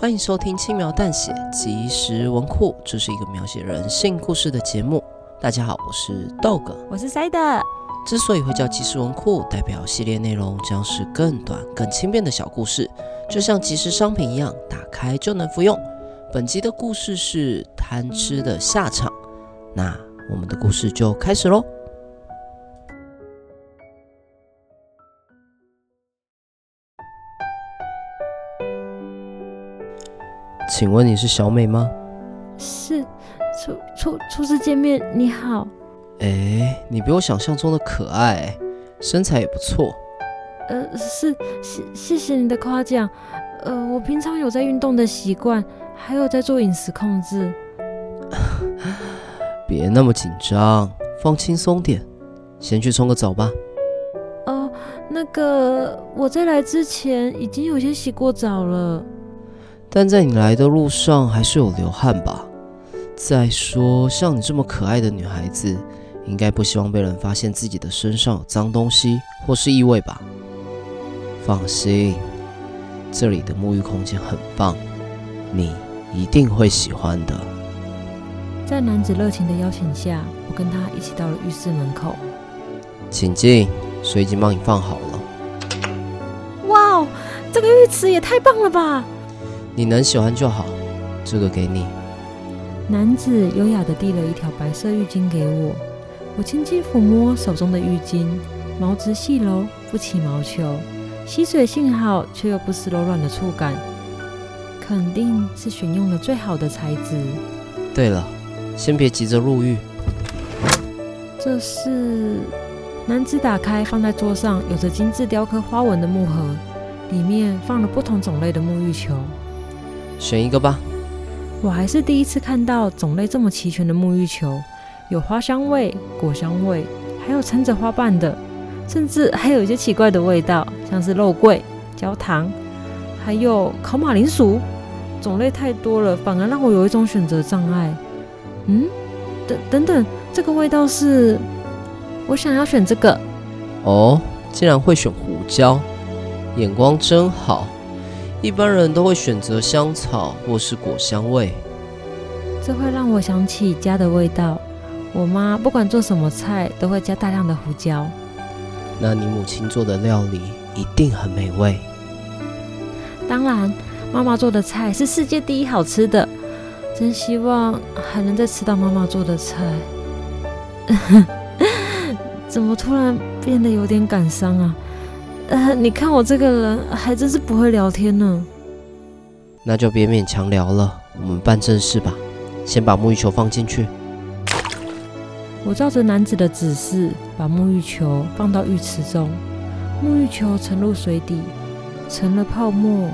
欢迎收听轻描淡写即时文库，这是一个描写人性故事的节目。大家好，我是 Dog，我是 Side。之所以会叫即时文库，代表系列内容将是更短、更轻便的小故事，就像即时商品一样，打开就能服用。本集的故事是贪吃的下场，那我们的故事就开始喽。请问你是小美吗？是，初初初次见面，你好。哎，你比我想象中的可爱，身材也不错。呃，是，谢谢谢你的夸奖。呃，我平常有在运动的习惯，还有在做饮食控制。别那么紧张，放轻松点，先去冲个澡吧。哦、呃，那个我在来之前已经有些洗过澡了。但在你来的路上还是有流汗吧？再说，像你这么可爱的女孩子，应该不希望被人发现自己的身上有脏东西或是异味吧？放心，这里的沐浴空间很棒，你一定会喜欢的。在男子热情的邀请下，我跟他一起到了浴室门口。请进，水已经帮你放好了。哇哦，这个浴池也太棒了吧！你能喜欢就好，这个给你。男子优雅地递了一条白色浴巾给我，我轻轻抚摸手中的浴巾，毛质细柔，不起毛球，吸水性好，却又不失柔软的触感，肯定是选用了最好的材质。对了，先别急着入浴。这是男子打开放在桌上，有着精致雕刻花纹的木盒，里面放了不同种类的沐浴球。选一个吧。我还是第一次看到种类这么齐全的沐浴球，有花香味、果香味，还有掺着花瓣的，甚至还有一些奇怪的味道，像是肉桂、焦糖，还有烤马铃薯。种类太多了，反而让我有一种选择障碍。嗯，等等等，这个味道是……我想要选这个。哦，竟然会选胡椒，眼光真好。一般人都会选择香草或是果香味，这会让我想起家的味道。我妈不管做什么菜都会加大量的胡椒。那你母亲做的料理一定很美味。当然，妈妈做的菜是世界第一好吃的。真希望还能再吃到妈妈做的菜。怎么突然变得有点感伤啊？呃，你看我这个人还真是不会聊天呢。那就别勉强聊了，我们办正事吧。先把沐浴球放进去。我照着男子的指示，把沐浴球放到浴池中。沐浴球沉入水底，成了泡沫，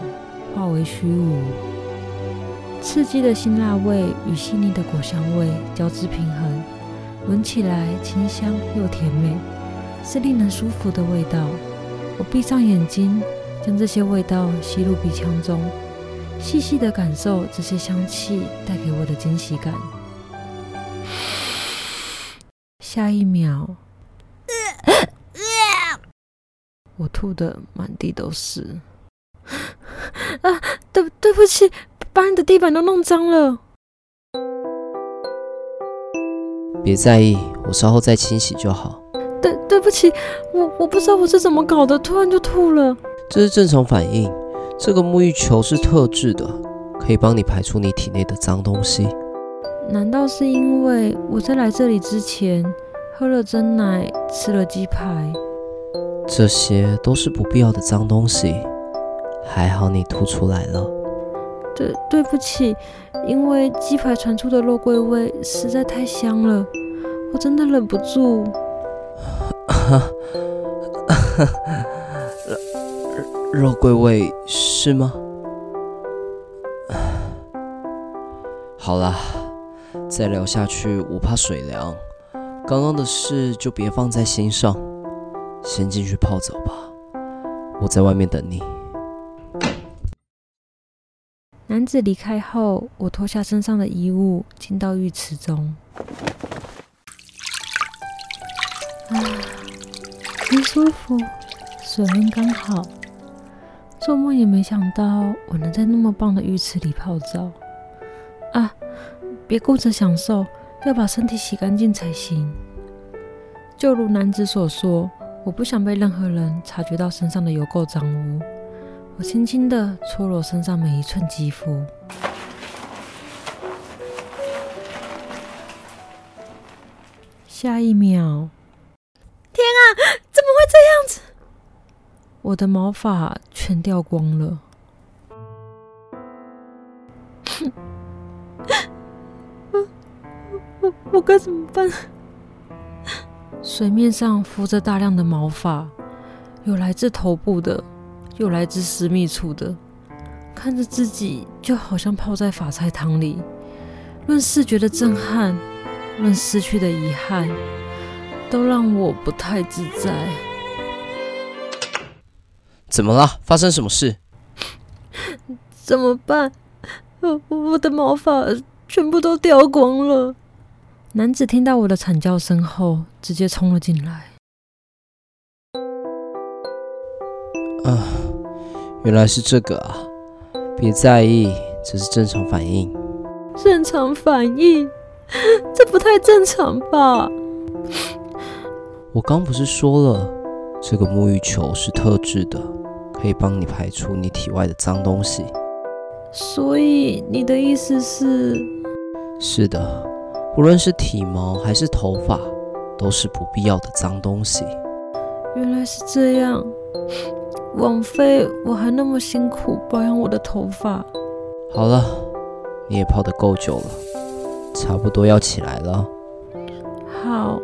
化为虚无。刺激的辛辣味与细腻的果香味交织平衡，闻起来清香又甜美，是令人舒服的味道。我闭上眼睛，将这些味道吸入鼻腔中，细细的感受这些香气带给我的惊喜感。下一秒，我吐得满地都是。啊，对对不起，把你的地板都弄脏了。别在意，我稍后再清洗就好。对，不起，我我不知道我是怎么搞的，突然就吐了。这是正常反应。这个沐浴球是特制的，可以帮你排出你体内的脏东西。难道是因为我在来这里之前喝了真奶，吃了鸡排？这些都是不必要的脏东西。还好你吐出来了。对，对不起，因为鸡排传出的肉桂味实在太香了，我真的忍不住。肉 肉桂味是吗？好啦，再聊下去我怕水凉。刚刚的事就别放在心上，先进去泡澡吧。我在外面等你。男子离开后，我脱下身上的衣物，进到浴池中。啊，很舒服，水温刚好。做梦也没想到我能在那么棒的浴池里泡澡。啊，别顾着享受，要把身体洗干净才行。就如男子所说，我不想被任何人察觉到身上的油垢脏污。我轻轻地搓揉身上每一寸肌肤，下一秒，天啊，怎么会这样子？我的毛发全掉光了。我 我我该怎么办？水面上浮着大量的毛发，有来自头部的。有来自私密处的，看着自己就好像泡在法菜汤里。论视觉的震撼，论失去的遗憾，都让我不太自在。怎么了？发生什么事？怎么办？我我的毛发全部都掉光了。男子听到我的惨叫声后，直接冲了进来。啊，原来是这个啊！别在意，这是正常反应。正常反应？这不太正常吧？我刚不是说了，这个沐浴球是特制的，可以帮你排出你体外的脏东西。所以你的意思是？是的，不论是体毛还是头发，都是不必要的脏东西。原来是这样。枉费我还那么辛苦保养我的头发。好了，你也泡得够久了，差不多要起来了。好。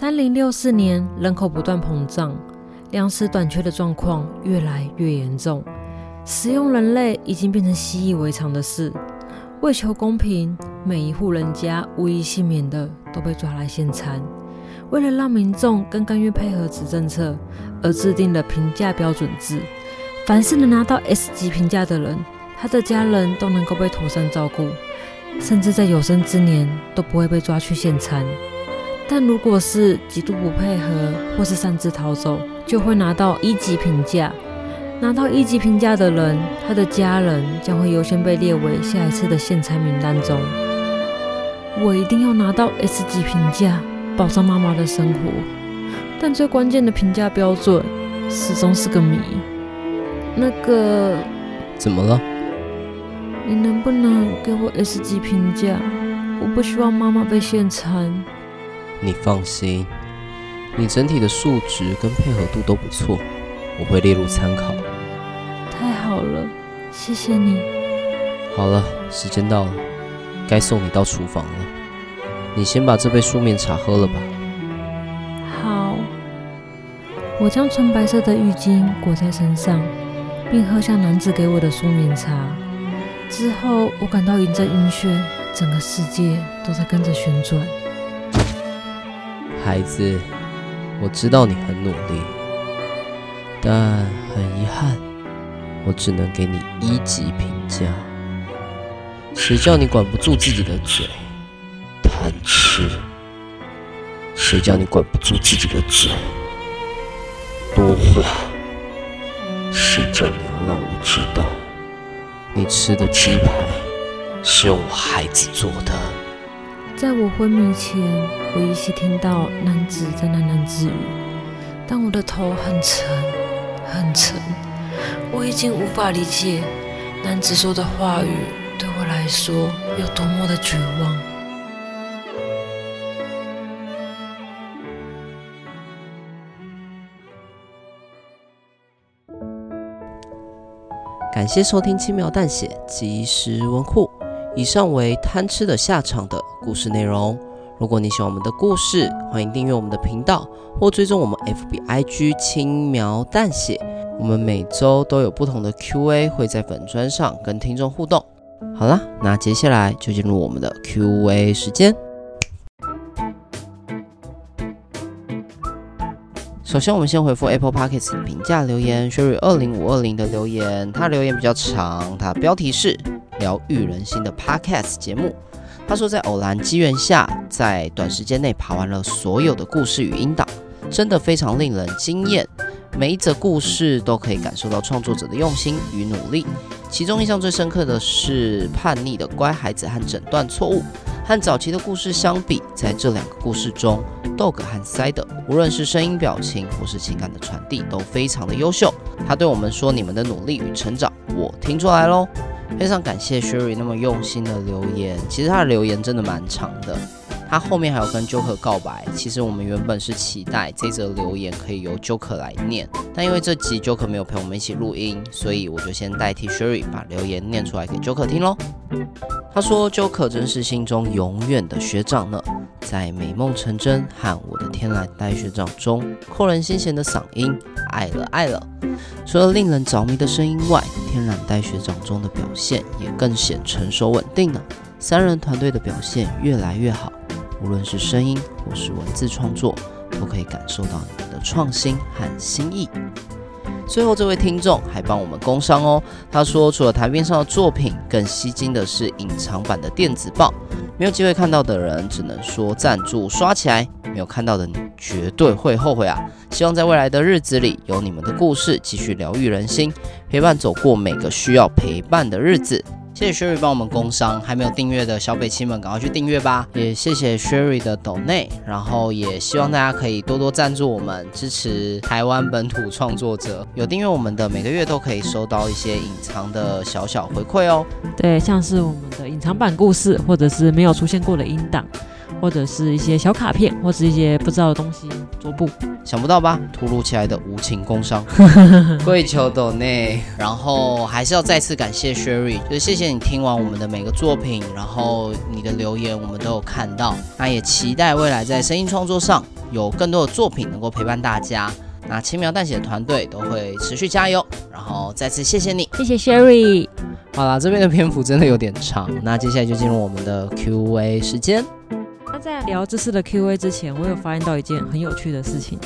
三零六四年，人口不断膨胀，粮食短缺的状况越来越严重，食用人类已经变成习以为常的事。为求公平，每一户人家无一幸免的都被抓来献餐。为了让民众更甘愿配合此政策，而制定了评价标准制。凡是能拿到 S 级评价的人，他的家人都能够被妥善照顾，甚至在有生之年都不会被抓去献餐。但如果是极度不配合或是擅自逃走，就会拿到一级评价。拿到一级评价的人，他的家人将会优先被列为下一次的限餐名单中。我一定要拿到 S 级评价，保障妈妈的生活。但最关键的评价标准始终是个谜。那个，怎么了？你能不能给我 S 级评价？我不希望妈妈被限餐。你放心，你整体的数值跟配合度都不错，我会列入参考。太好了，谢谢你。好了，时间到了，该送你到厨房了。你先把这杯舒眠茶喝了吧。好。我将纯白色的浴巾裹在身上，并喝下男子给我的舒眠茶。之后，我感到一阵晕眩，整个世界都在跟着旋转。孩子，我知道你很努力，但很遗憾。我只能给你一级评价。谁叫你管不住自己的嘴，贪吃？谁叫你管不住自己的嘴，多话？谁叫你让我知道，你吃的鸡排是用我孩子做的？在我昏迷前，我依稀听到男子在喃喃自语，但我的头很沉，很沉。我已经无法理解男子说的话语对我来说有多么的绝望。感谢收听轻描淡写即时文库。以上为贪吃的下场的故事内容。如果你喜欢我们的故事，欢迎订阅我们的频道或追踪我们 FB IG 轻描淡写。我们每周都有不同的 Q&A 会在粉专上跟听众互动。好啦，那接下来就进入我们的 Q&A 时间。首先，我们先回复 Apple Pockets 评价留言，Sherry 二零五二零的留言，他留言比较长，他标题是疗愈人心的 Podcast 节目。他说，在偶然机缘下，在短时间内爬完了所有的故事与音档，真的非常令人惊艳。每一则故事都可以感受到创作者的用心与努力。其中印象最深刻的是叛逆的乖孩子和诊断错误。和早期的故事相比，在这两个故事中，Dog 和 Side 无论是声音表情或是情感的传递都非常的优秀。他对我们说：“你们的努力与成长，我听出来喽。”非常感谢 Sherry 那么用心的留言，其实他的留言真的蛮长的。他后面还有跟 Joker 告白，其实我们原本是期待这则留言可以由 Joker 来念，但因为这集 Joker 没有陪我们一起录音，所以我就先代替 Sherry 把留言念出来给 Joker 听喽。他说：“Joker 真是心中永远的学长呢，在美梦成真和我的天籁带学长中，扣人心弦的嗓音，爱了爱了。除了令人着迷的声音外，天蓝带学长中的表现也更显成熟稳定呢。三人团队的表现越来越好。”无论是声音或是文字创作，都可以感受到你们的创新和心意。最后，这位听众还帮我们工商哦。他说，除了台面上的作品，更吸睛的是隐藏版的电子报。没有机会看到的人，只能说赞助刷起来。没有看到的你，绝对会后悔啊！希望在未来的日子里，有你们的故事继续疗愈人心，陪伴走过每个需要陪伴的日子。谢谢 Sherry 帮我们工商，还没有订阅的小北亲们，赶快去订阅吧！也谢谢 Sherry 的抖内，然后也希望大家可以多多赞助我们，支持台湾本土创作者。有订阅我们的，每个月都可以收到一些隐藏的小小回馈哦。对，像是我们的隐藏版故事，或者是没有出现过的音档。或者是一些小卡片，或是一些不知道的东西桌布，想不到吧？突如其来的无情工伤，跪求抖内，然后还是要再次感谢 Sherry，就是谢谢你听完我们的每个作品，然后你的留言我们都有看到，那也期待未来在声音创作上有更多的作品能够陪伴大家。那轻描淡写的团队都会持续加油，然后再次谢谢你，谢谢 Sherry。好啦，这边的篇幅真的有点长，那接下来就进入我们的 Q&A 时间。在聊这次的 Q&A 之前，我有发现到一件很有趣的事情。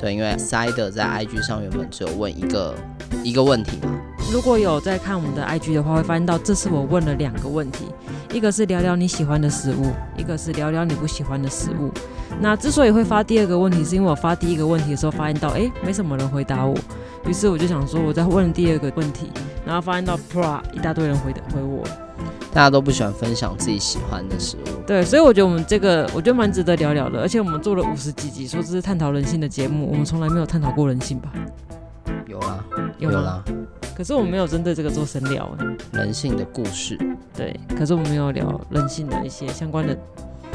对，因为 Side 在 IG 上原本只有问一个一个问题嘛。如果有在看我们的 IG 的话，会发现到这次我问了两个问题，一个是聊聊你喜欢的食物，一个是聊聊你不喜欢的食物。那之所以会发第二个问题，是因为我发第一个问题的时候发现到，哎，没什么人回答我，于是我就想说，我在问第二个问题，然后发现到 Pra 一大堆人回的回我。大家都不喜欢分享自己喜欢的食物，对，所以我觉得我们这个，我觉得蛮值得聊聊的。而且我们做了五十几集，说这是探讨人性的节目，我们从来没有探讨过人性吧？有啦，有啦。可是我们没有针对这个做深聊，人性的故事。对，可是我们没有聊人性的一些相关的。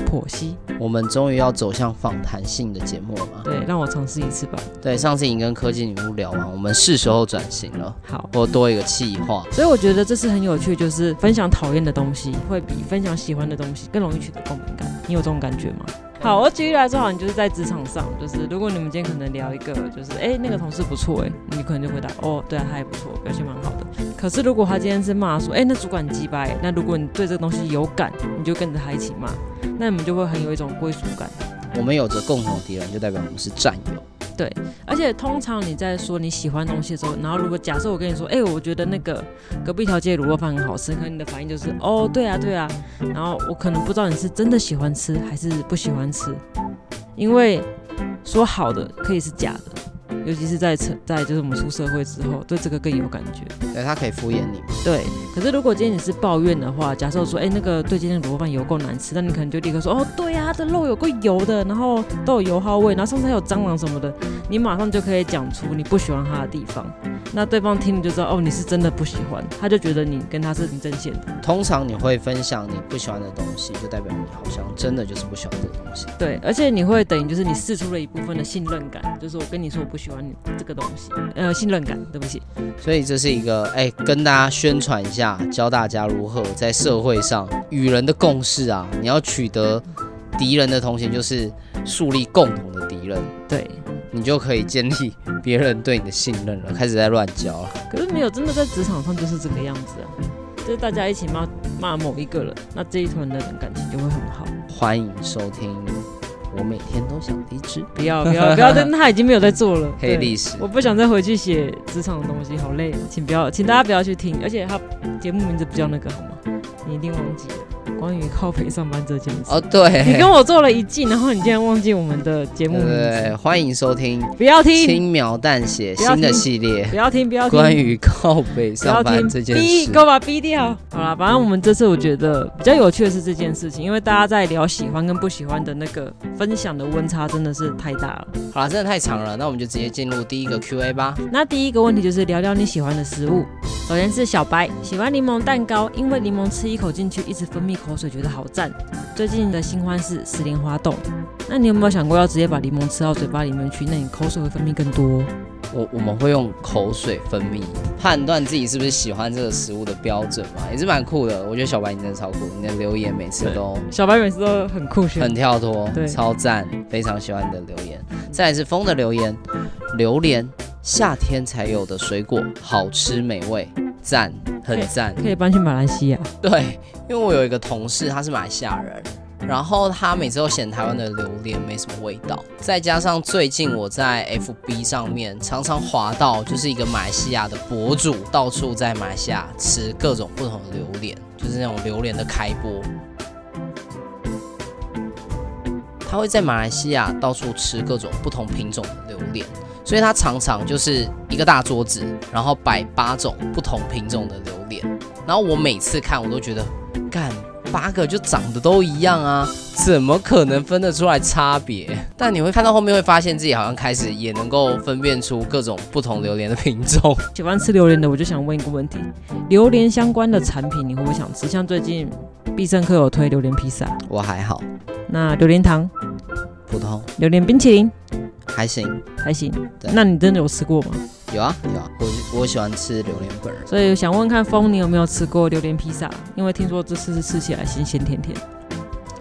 剖析，我们终于要走向访谈性的节目了吗？对，让我尝试一次吧。对，上次已经跟科技女巫聊完，我们是时候转型了。好，我多一个企划。所以我觉得这次很有趣，就是分享讨厌的东西，会比分享喜欢的东西更容易取得共鸣感。你有这种感觉吗？好，我举例来说，好，你就是在职场上，就是如果你们今天可能聊一个，就是哎、欸、那个同事不错，哎，你可能就回答哦，对啊，他也不错，表现蛮好的。可是如果他今天是骂说，哎、欸，那主管鸡掰，那如果你对这个东西有感，你就跟着他一起骂，那你们就会很有一种归属感。我们有着共同的敌人，就代表我们是战友。对，而且通常你在说你喜欢东西的时候，然后如果假设我跟你说，哎、欸，我觉得那个隔壁条街卤肉饭很好吃，可能你的反应就是，哦，对啊，对啊，然后我可能不知道你是真的喜欢吃还是不喜欢吃，因为说好的可以是假的。尤其是在成在就是我们出社会之后，对这个更有感觉。对，他可以敷衍你。对，可是如果今天你是抱怨的话，假设说，哎、欸，那个对今天的卤肉饭油够难吃，那你可能就立刻说，哦，对呀、啊，它的肉有够油的，然后都有油耗味，然后甚至还有蟑螂什么的，你马上就可以讲出你不喜欢它的地方。那对方听你就知道，哦，你是真的不喜欢，他就觉得你跟他是很正线的。通常你会分享你不喜欢的东西，就代表你好像真的就是不喜欢这个东西。对，而且你会等于就是你试出了一部分的信任感，就是我跟你说我不喜欢你这个东西，呃，信任感，对不起。所以这是一个哎，跟大家宣传一下，教大家如何在社会上与人的共识啊，你要取得敌人的同情就是树立共同的敌人，对，你就可以建立别人对你的信任了，开始在乱教了。可是没有真的在职场上就是这个样子啊，就是大家一起骂骂某一个人，那这一团的人感情就会很好。欢迎收听。我每天都想离职，不要不要不要！但他已经没有在做了。黑历史，我不想再回去写职场的东西，好累。请不要，请大家不要去听。而且他节目名字不叫那个好吗？你一定忘记了。关于靠北上班这件事哦，对，你跟我做了一季，然后你竟然忘记我们的节目名字。对，欢迎收听，不要听轻描淡写新的系列，不要听，不要听，关于靠北上班这件事，给我把它逼掉。好了，反正我们这次我觉得比较有趣的是这件事情，因为大家在聊喜欢跟不喜欢的那个分享的温差真的是太大了。好了，真的太长了，那我们就直接进入第一个 Q&A 吧。那第一个问题就是聊聊你喜欢的食物。首先是小白，喜欢柠檬蛋糕，因为柠檬吃一口进去一直分泌口水，觉得好赞。最近的新欢是石莲花冻，那你有没有想过要直接把柠檬吃到嘴巴里面去？那你口水会分泌更多。我我们会用口水分泌判断自己是不是喜欢这个食物的标准嘛，也是蛮酷的。我觉得小白你真的超酷，你的留言每次都 小白每次都很酷炫，很跳脱，对，超赞，非常喜欢你的留言。再来是风的留言，榴莲夏天才有的水果，好吃美味，赞，很赞，可以搬去马来西亚。对，因为我有一个同事，他是马来西亚人。然后他每次都嫌台湾的榴莲没什么味道，再加上最近我在 FB 上面常常滑到，就是一个马来西亚的博主到处在马来西亚吃各种不同的榴莲，就是那种榴莲的开播。他会在马来西亚到处吃各种不同品种的榴莲，所以它常常就是一个大桌子，然后摆八种不同品种的榴莲。然后我每次看，我都觉得干。八个就长得都一样啊，怎么可能分得出来差别？但你会看到后面会发现自己好像开始也能够分辨出各种不同榴莲的品种。喜欢吃榴莲的，我就想问一个问题：榴莲相关的产品你会不会想吃？像最近必胜客有推榴莲披萨，我还好。那榴莲糖，普通。榴莲冰淇淋，还行，还行。那你真的有吃过吗？有啊有啊，我我喜欢吃榴莲本人，所以想问看风，你有没有吃过榴莲披萨？因为听说这次是吃起来鲜鲜甜甜。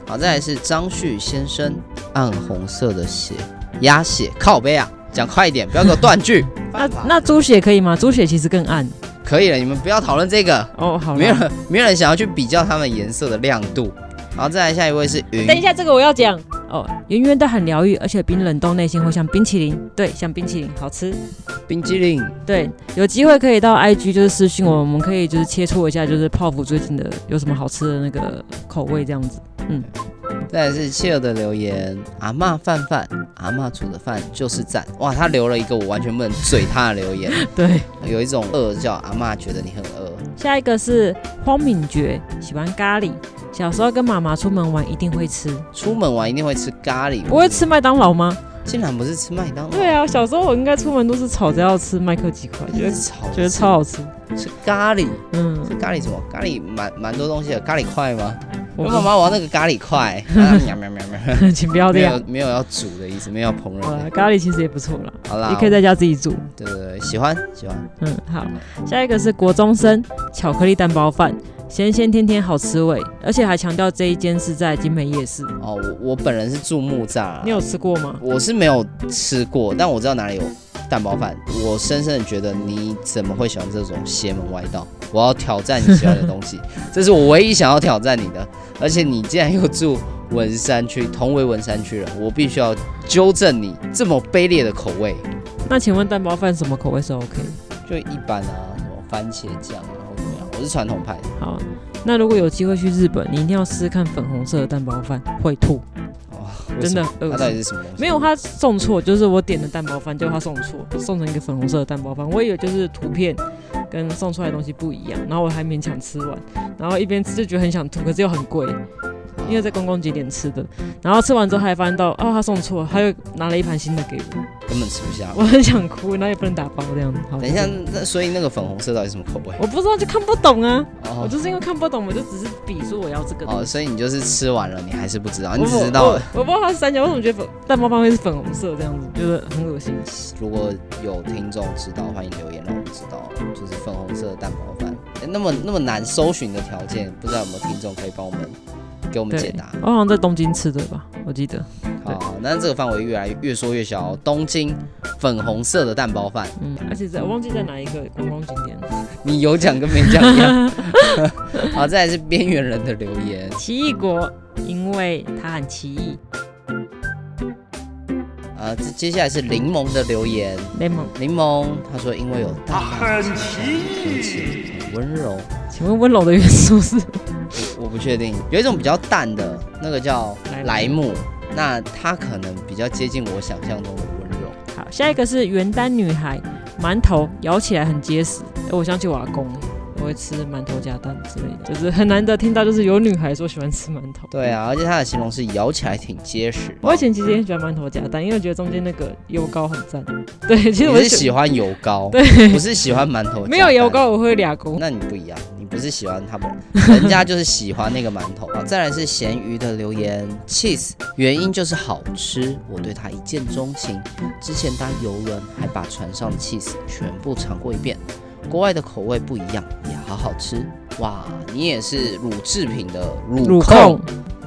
好，再来是张旭先生，暗红色的血，鸭血，靠杯啊，讲快一点，不要给我断句。那那猪血可以吗？猪血其实更暗。可以了，你们不要讨论这个哦。好，没有人没有人想要去比较它们颜色的亮度。好，再来下一位是云。等一下，这个我要讲。哦，圆圆的很疗愈，而且冰冷冻内心会像冰淇淋，对，像冰淇淋，好吃。冰淇淋，对，有机会可以到 IG 就是私讯我，我们可以就是切磋一下，就是泡芙最近的有什么好吃的那个口味这样子。嗯，再来是切尔的留言，阿嬷饭饭，阿嬷煮的饭就是赞。哇，他留了一个我完全不能嘴他的留言。对，有一种饿叫阿嬷觉得你很饿。下一个是荒敏觉，喜欢咖喱。小时候跟妈妈出门玩一定会吃，出门玩一定会吃咖喱，不会吃麦当劳吗？竟然不是吃麦当劳？对啊，小时候我应该出门都是吵着要吃麦克鸡块，觉得吵，觉得超好吃。吃咖喱，嗯，是咖喱什么？咖喱蛮蛮多东西的，咖喱块吗？我妈妈玩那个咖喱块，喵喵喵喵，请不要这样，没有没有要煮的意思，没有要烹饪。好了，咖喱其实也不错啦，好啦，你可以在家自己煮。对对对，喜欢喜欢。嗯，好，下一个是国中生巧克力蛋包饭。咸咸甜甜好吃味，而且还强调这一间是在金门夜市哦。我我本人是住木栅，你有吃过吗？我是没有吃过，但我知道哪里有蛋包饭。我深深的觉得你怎么会喜欢这种邪门歪道？我要挑战你喜欢的东西，这是我唯一想要挑战你的。而且你竟然又住文山区，同为文山区人，我必须要纠正你这么卑劣的口味。那请问蛋包饭什么口味是 OK？就一般啊，什么番茄酱啊。我是传统派。好，那如果有机会去日本，你一定要试试看粉红色的蛋包饭，会吐。哦，真的。它到底是什么？没有，他送错，就是我点的蛋包饭，结果他送错，送成一个粉红色的蛋包饭。我以为就是图片跟送出来的东西不一样，然后我还勉强吃完，然后一边吃就觉得很想吐，可是又很贵。因为在公共景点吃的，然后吃完之后还发现到，哦，他送错，他又拿了一盘新的给我，根本吃不下。我很想哭，那也不能打包这样子。好，等一下，那所以那个粉红色到底什么口味？我不知道，就看不懂啊。哦、我就是因为看不懂，我就只是比说我要这个。哦，所以你就是吃完了，你还是不知道，你只知道了。我不知道它是三角，为什么觉得粉蛋包饭会是粉红色这样子，就是很恶心。如果有听众知道，欢迎留言让我们知道，就是粉红色的蛋包饭。那么那么难搜寻的条件，不知道有没有听众可以帮我们？给我们解答。我好像在东京吃的吧，我记得。好，那这个范围越来越缩越小。东京粉红色的蛋包饭，嗯，而且在我忘记在哪一个观光景点。你有讲跟没讲一样。好，再来是边缘人的留言。奇异果，因为它很奇异。呃，接下来是柠檬的留言。柠檬，柠檬，他说因为有淡淡的天气，很温柔。请问温柔的元素是？我，不确定，有一种比较淡的，那个叫莱姆，那它可能比较接近我想象中的温柔。好，下一个是原单女孩，馒头咬起来很结实。哎，我想起我阿公。我会吃馒头夹蛋之类的，就是很难得听到，就是有女孩说喜欢吃馒头。对啊，而且它的形容是咬起来挺结实。我以前其实也很喜欢馒头夹蛋，因为觉得中间那个油糕很赞。对，其实我是喜欢油糕，对，不是喜欢馒头。没有油糕我会俩工。那你不一样，你不是喜欢他们，人家就是喜欢那个馒头啊。再来是咸鱼的留言，cheese 原因就是好吃，我对它一见钟情。之前搭游轮还把船上的 cheese 全部尝过一遍。国外的口味不一样，也好好吃哇！你也是乳制品的乳控，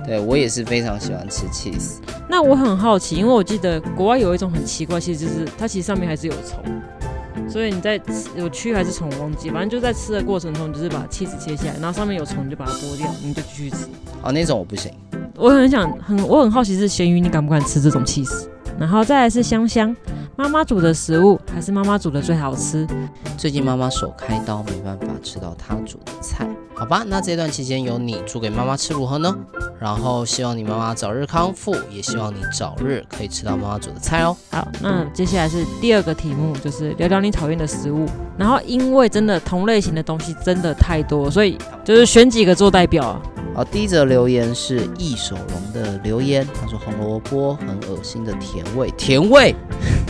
对，我也是非常喜欢吃 cheese。那我很好奇，因为我记得国外有一种很奇怪，其实就是它其实上面还是有虫，所以你在吃有蛆还是虫忘记，反正就在吃的过程中，你就是把 cheese 切下来，然后上面有虫你就把它剥掉，你就继续吃。哦，那种我不行。我很想很我很好奇是咸鱼，你敢不敢吃这种 cheese？然后再来是香香。妈妈煮的食物还是妈妈煮的最好吃。最近妈妈手开刀，没办法吃到她煮的菜。好吧，那这段期间由你煮给妈妈吃如何呢？然后希望你妈妈早日康复，也希望你早日可以吃到妈妈煮的菜哦。好，那接下来是第二个题目，就是聊聊你讨厌的食物。然后因为真的同类型的东西真的太多，所以就是选几个做代表啊。好，第一则留言是易守龙的留言，他说红萝卜很恶心的甜味，甜味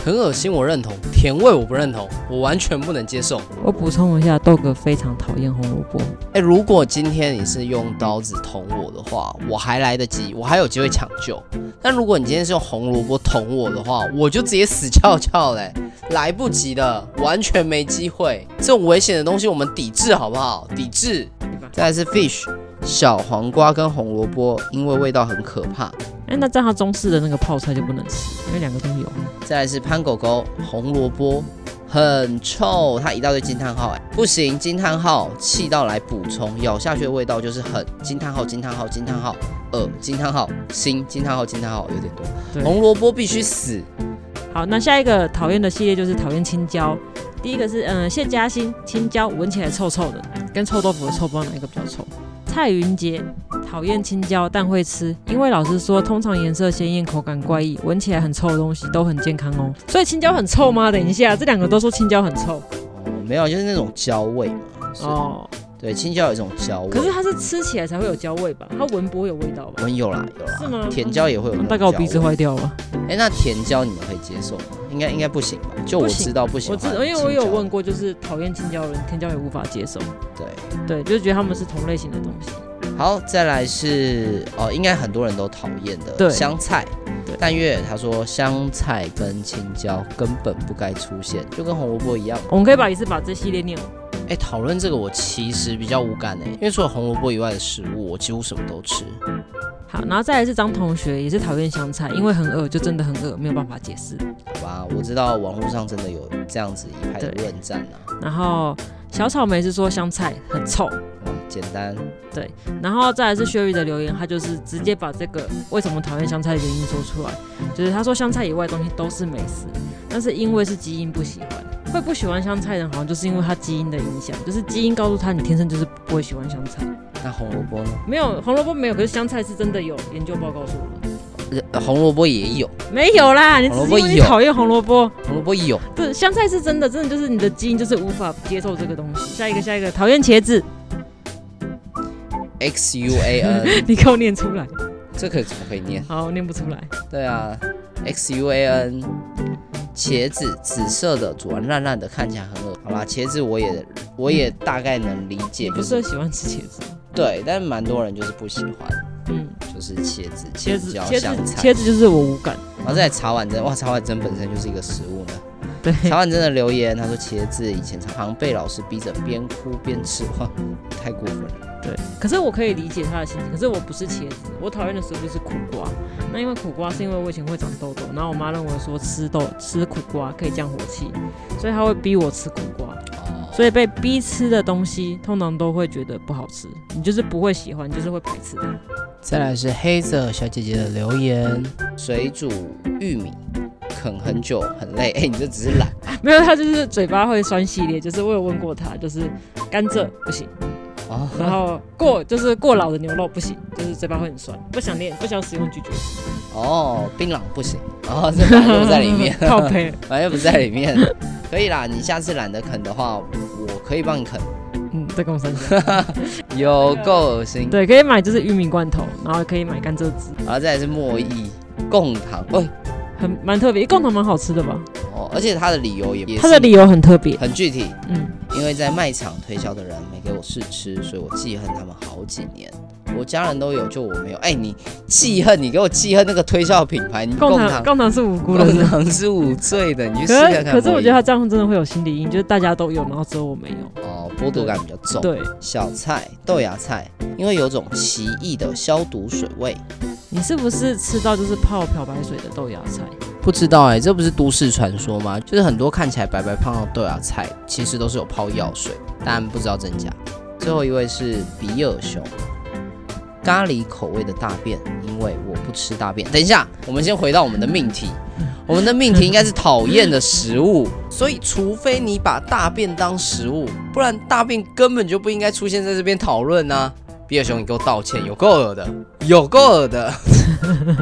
很恶心，我认同，甜味我不认同，我完全不能接受。我补充一下，豆哥非常讨厌红萝卜。哎，如果今天你是用刀子捅我的话，我还来得及，我还有机会抢救。但如果你今天是用红萝卜捅我的话，我就直接死翘翘嘞，来不及的，完全没机会。这种危险的东西我们抵制好不好？抵制。再来是 fish。小黄瓜跟红萝卜，因为味道很可怕。哎，那这样中式的那个泡菜就不能吃，因为两个都有。再来是潘狗狗，红萝卜很臭，它一大堆惊叹号，哎，不行，惊叹号，气到来补充，咬下去的味道就是很惊叹号，惊叹号，惊叹号，呃，惊叹号，心，惊叹号，惊叹号，有点多。对红萝卜必须死。好，那下一个讨厌的系列就是讨厌青椒。第一个是嗯谢嘉欣，青椒闻起来臭臭的，跟臭豆腐的臭，不知道哪一个比较臭。蔡云杰讨厌青椒，但会吃，因为老师说，通常颜色鲜艳、口感怪异、闻起来很臭的东西都很健康哦。所以青椒很臭吗？等一下，这两个都说青椒很臭。哦，没有，就是那种椒味嘛。哦，对，青椒有一种焦味。可是它是吃起来才会有焦味吧？它闻不会有味道吧？闻有啦，有啦。是吗？甜椒也会有。大概我鼻子坏掉了。哎，那甜椒你们可以接受吗？应该应该不行吧？就我知道不行。我知，因为我有问过，就是讨厌青椒的人，甜椒也无法接受。对对，就是觉得他们是同类型的东西。好，再来是哦，应该很多人都讨厌的对香菜。对但月他说香菜跟青椒根本不该出现，就跟红萝卜一样。我们可以把一次把这系列念完。哎，讨论这个我其实比较无感哎，因为除了红萝卜以外的食物，我几乎什么都吃。好，然后再来是张同学，也是讨厌香菜，因为很饿，就真的很饿，没有办法解释。好吧，我知道网络上真的有这样子一派的论战啊。然后小草莓是说香菜很臭。简单对，然后再来是 Sherry 的留言，他就是直接把这个为什么讨厌香菜的原因说出来，就是他说香菜以外的东西都是美食，但是因为是基因不喜欢，会不喜欢香菜的人好像就是因为他基因的影响，就是基因告诉他你天生就是不会喜欢香菜。那红萝卜呢？没有，红萝卜没有，可是香菜是真的有研究报告说的，红萝卜也有，没有啦，你只是因为你讨厌红萝卜，红萝卜有，对，香菜是真的，真的就是你的基因就是无法接受这个东西。下一个，下一个，讨厌茄子。X U A N，你给我念出来。这可怎么可以念？好，念不出来。对啊，X U A N，茄子，紫色的，煮完烂烂的，看起来很恶。好啦，茄子我也我也大概能理解。不是很喜欢吃茄子？对，但是蛮多人就是不喜欢。嗯，就是茄子、茄子、香菜。茄子就是我无感。然后再茶碗蒸，哇，茶碗蒸本身就是一个食物呢。对，曹婉真的留言，他说茄子以前常被老师逼着边哭边吃，哇，太过分了。对，可是我可以理解他的心情。可是我不是茄子，我讨厌的食物就是苦瓜。那因为苦瓜是因为我以前会长痘痘，然后我妈认为说吃豆吃苦瓜可以降火气，所以她会逼我吃苦瓜。所以被逼吃的东西，通常都会觉得不好吃，你就是不会喜欢，就是会排斥。它。再来是黑色小姐姐的留言：水煮玉米啃很久很累，哎、欸，你这只是懒，没有，他就是嘴巴会酸系列，就是我有问过他，就是甘蔗不行，哦，然后过就是过老的牛肉不行，就是嘴巴会很酸，不想练，不想使用咀嚼肌。哦，槟榔不行，哦，这 反正不在里面，靠背，反正不在里面。可以啦，你下次懒得啃的话，我可以帮你啃。嗯，再跟我三 有够恶心。对，可以买就是玉米罐头，然后可以买甘蔗汁。然后再来是墨意贡糖，喂、欸，很蛮特别，贡糖蛮好吃的吧？哦，而且它的理由也，它的理由很特别，很具体。嗯，因为在卖场推销的人没给我试吃，所以我记恨他们好几年。我家人都有，就我没有。哎、欸，你记恨，你给我记恨那个推销品牌。你共糖，共糖是无辜的，贡糖是无罪的。你去试看看。可是我觉得他这样真的会有心理阴影，就是大家都有，然后只有我没有。哦，剥夺感比较重。对，小菜豆芽菜，因为有种奇异的消毒水味。你是不是吃到就是泡漂白水的豆芽菜？不知道哎、欸，这不是都市传说吗？就是很多看起来白白胖胖的豆芽菜，其实都是有泡药水，但不知道真假。最后一位是比尔熊。咖喱口味的大便，因为我不吃大便。等一下，我们先回到我们的命题。我们的命题应该是讨厌的食物，所以除非你把大便当食物，不然大便根本就不应该出现在这边讨论呢。比尔熊，你给我道歉，有够恶的，有够恶的。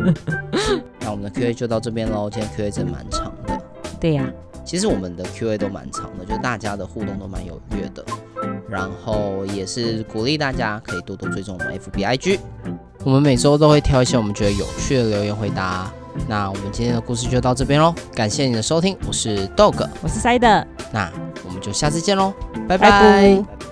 那我们的 Q A 就到这边喽。今天 Q A 真蛮长的。对呀、啊，其实我们的 Q A 都蛮长的，就大家的互动都蛮踊跃的。然后也是鼓励大家可以多多追踪我们 FB IG，我们每周都会挑一些我们觉得有趣的留言回答。那我们今天的故事就到这边喽，感谢你的收听，我是 Dog，我是 Side，那我们就下次见喽，拜拜。拜拜。